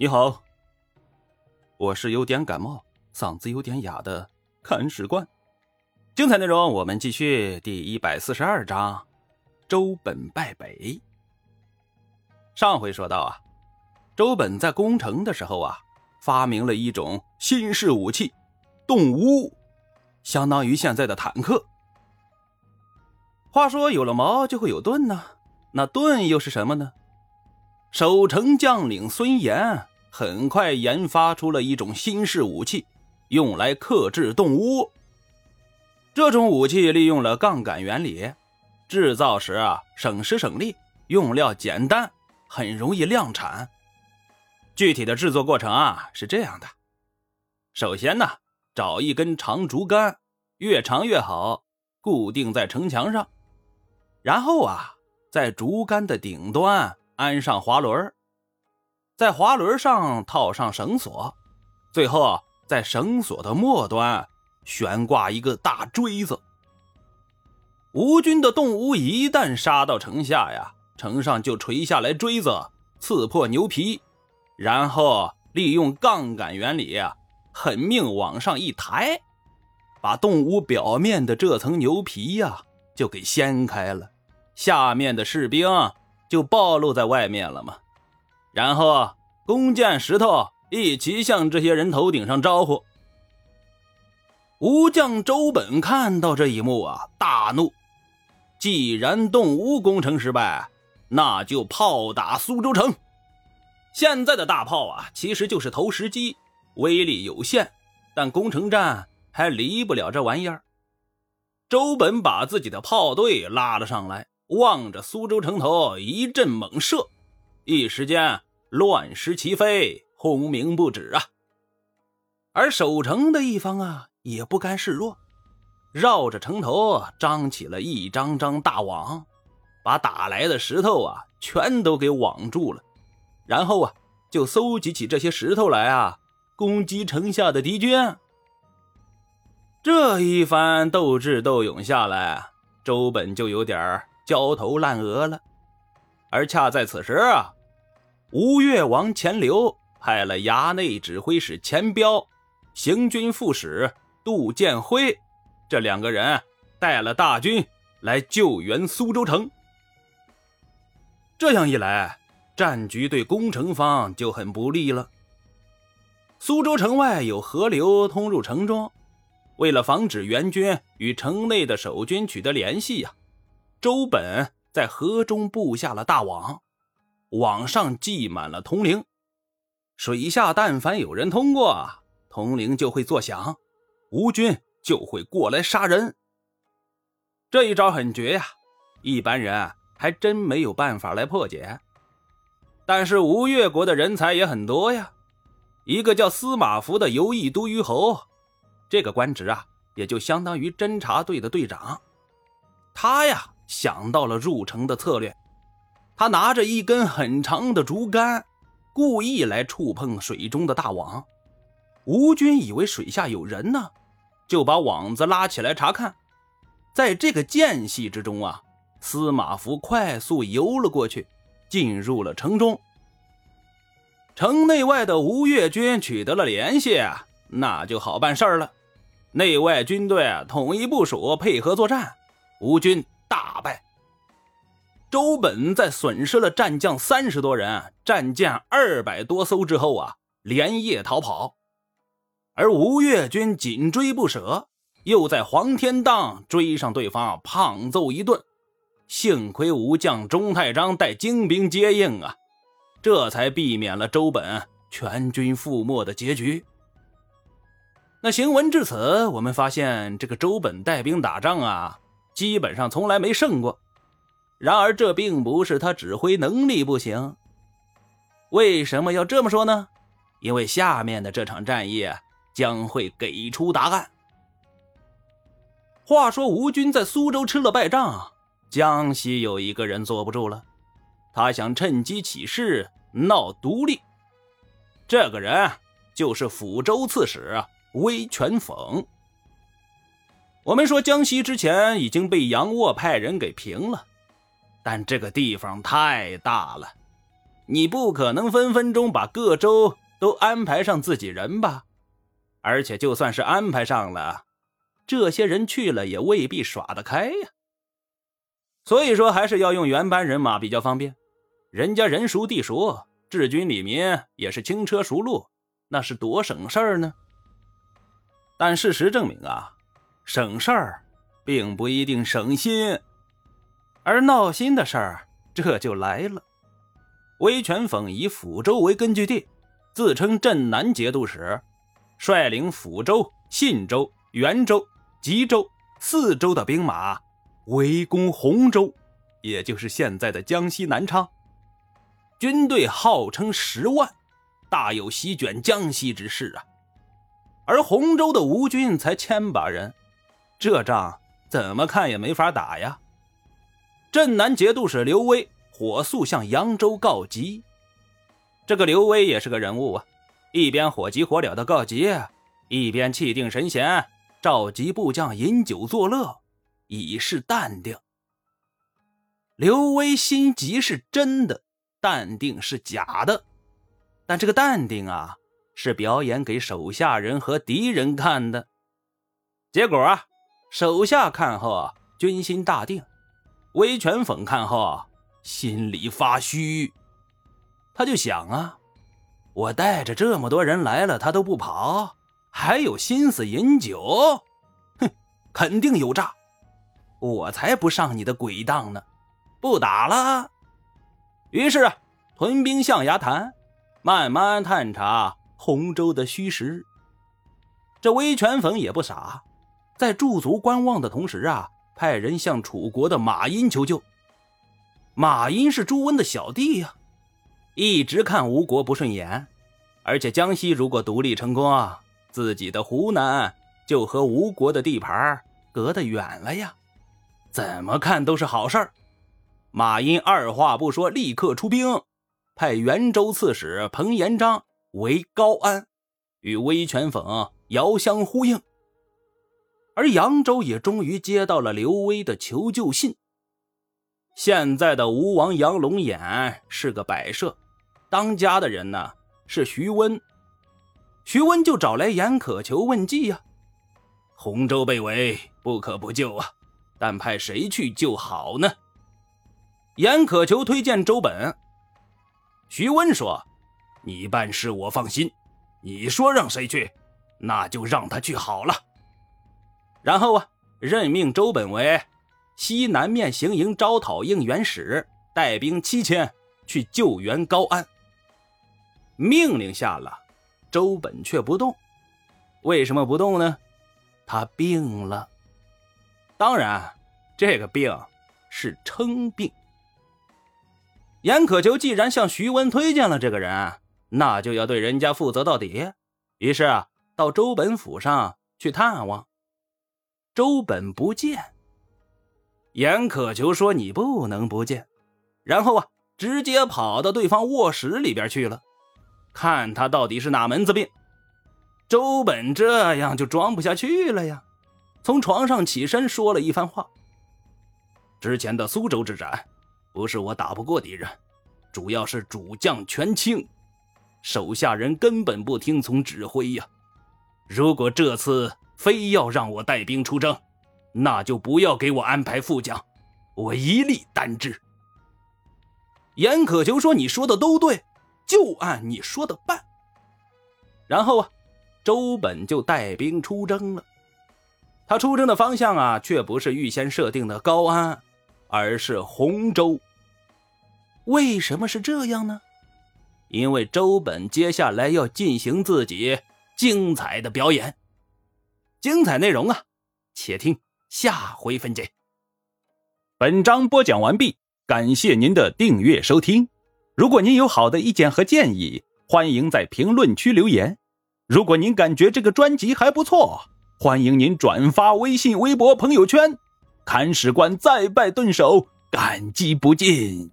你好，我是有点感冒，嗓子有点哑的看史官。精彩内容，我们继续第一百四十二章：周本败北。上回说到啊，周本在攻城的时候啊，发明了一种新式武器——动物，相当于现在的坦克。话说有了矛就会有盾呢，那盾又是什么呢？守城将领孙岩很快研发出了一种新式武器，用来克制动物。这种武器利用了杠杆原理，制造时啊省时省力，用料简单，很容易量产。具体的制作过程啊是这样的：首先呢，找一根长竹竿，越长越好，固定在城墙上。然后啊，在竹竿的顶端安上滑轮，在滑轮上套上绳索，最后在绳索的末端悬挂一个大锥子。吴军的动物一旦杀到城下呀，城上就垂下来锥子，刺破牛皮，然后利用杠杆原理啊，狠命往上一抬，把动物表面的这层牛皮呀。就给掀开了，下面的士兵就暴露在外面了嘛。然后弓箭石头一起向这些人头顶上招呼。吴将周本看到这一幕啊，大怒。既然动吴攻城失败，那就炮打苏州城。现在的大炮啊，其实就是投石机，威力有限，但攻城战还离不了这玩意儿。周本把自己的炮队拉了上来，望着苏州城头一阵猛射，一时间乱石齐飞，轰鸣不止啊！而守城的一方啊，也不甘示弱，绕着城头张起了一张张大网，把打来的石头啊全都给网住了，然后啊就搜集起这些石头来啊，攻击城下的敌军。这一番斗智斗勇下来，周本就有点焦头烂额了。而恰在此时啊，吴越王钱镠派了衙内指挥使钱彪、行军副使杜建辉这两个人带了大军来救援苏州城。这样一来，战局对攻城方就很不利了。苏州城外有河流通入城中。为了防止援军与城内的守军取得联系呀，周本在河中布下了大网，网上系满了铜铃，水下但凡有人通过，铜铃就会作响，吴军就会过来杀人。这一招很绝呀，一般人还真没有办法来破解。但是吴越国的人才也很多呀，一个叫司马孚的游弋都虞侯。这个官职啊，也就相当于侦察队的队长。他呀想到了入城的策略，他拿着一根很长的竹竿，故意来触碰水中的大网。吴军以为水下有人呢，就把网子拉起来查看。在这个间隙之中啊，司马孚快速游了过去，进入了城中。城内外的吴越军取得了联系，那就好办事儿了。内外军队统一部署，配合作战，吴军大败。周本在损失了战将三十多人、战舰二百多艘之后啊，连夜逃跑。而吴越军紧追不舍，又在黄天荡追上对方，胖揍一顿。幸亏吴将钟太章带精兵接应啊，这才避免了周本全军覆没的结局。那行文至此，我们发现这个周本带兵打仗啊，基本上从来没胜过。然而这并不是他指挥能力不行。为什么要这么说呢？因为下面的这场战役将会给出答案。话说吴军在苏州吃了败仗，江西有一个人坐不住了，他想趁机起事闹独立。这个人就是抚州刺史。威权讽。我们说江西之前已经被杨沃派人给平了，但这个地方太大了，你不可能分分钟把各州都安排上自己人吧？而且就算是安排上了，这些人去了也未必耍得开呀。所以说，还是要用原班人马比较方便。人家人熟地熟，治军理民也是轻车熟路，那是多省事儿呢。但事实证明啊，省事儿并不一定省心，而闹心的事儿这就来了。威权讽以抚州为根据地，自称镇南节度使，率领抚州、信州、元州、吉州四州的兵马围攻洪州，也就是现在的江西南昌。军队号称十万，大有席卷江西之势啊！而洪州的吴军才千把人，这仗怎么看也没法打呀！镇南节度使刘威火速向扬州告急。这个刘威也是个人物啊，一边火急火燎的告急，一边气定神闲，召集部将饮酒作乐，以示淡定。刘威心急是真的。淡定是假的，但这个淡定啊，是表演给手下人和敌人看的。结果啊，手下看后啊军心大定，威权讽看后心里发虚。他就想啊，我带着这么多人来了，他都不跑，还有心思饮酒？哼，肯定有诈！我才不上你的鬼当呢！不打了。于是啊，屯兵象牙潭，慢慢探查洪州的虚实。这威权讽也不傻，在驻足观望的同时啊，派人向楚国的马殷求救。马殷是朱温的小弟呀，一直看吴国不顺眼，而且江西如果独立成功啊，自己的湖南就和吴国的地盘隔得远了呀，怎么看都是好事儿。马殷二话不说，立刻出兵，派元州刺史彭延章为高安，与威权讽遥相呼应。而扬州也终于接到了刘威的求救信。现在的吴王杨龙眼是个摆设，当家的人呢是徐温。徐温就找来严可求问计呀：“洪州被围，不可不救啊，但派谁去救好呢？”严可求推荐周本。徐温说：“你办事我放心，你说让谁去，那就让他去好了。”然后啊，任命周本为西南面行营招讨应援使，带兵七千去救援高安。命令下了，周本却不动。为什么不动呢？他病了。当然，这个病是称病。严可求既然向徐温推荐了这个人，那就要对人家负责到底。于是啊，到周本府上去探望。周本不见，严可求说：“你不能不见。”然后啊，直接跑到对方卧室里边去了，看他到底是哪门子病。周本这样就装不下去了呀，从床上起身说了一番话：“之前的苏州之战。”不是我打不过敌人，主要是主将全轻，手下人根本不听从指挥呀。如果这次非要让我带兵出征，那就不要给我安排副将，我一力担之。严可求说：“你说的都对，就按你说的办。”然后啊，周本就带兵出征了。他出征的方向啊，却不是预先设定的高安。而是洪州。为什么是这样呢？因为周本接下来要进行自己精彩的表演。精彩内容啊，且听下回分解。本章播讲完毕，感谢您的订阅收听。如果您有好的意见和建议，欢迎在评论区留言。如果您感觉这个专辑还不错，欢迎您转发微信、微博、朋友圈。看史官再拜顿首，感激不尽。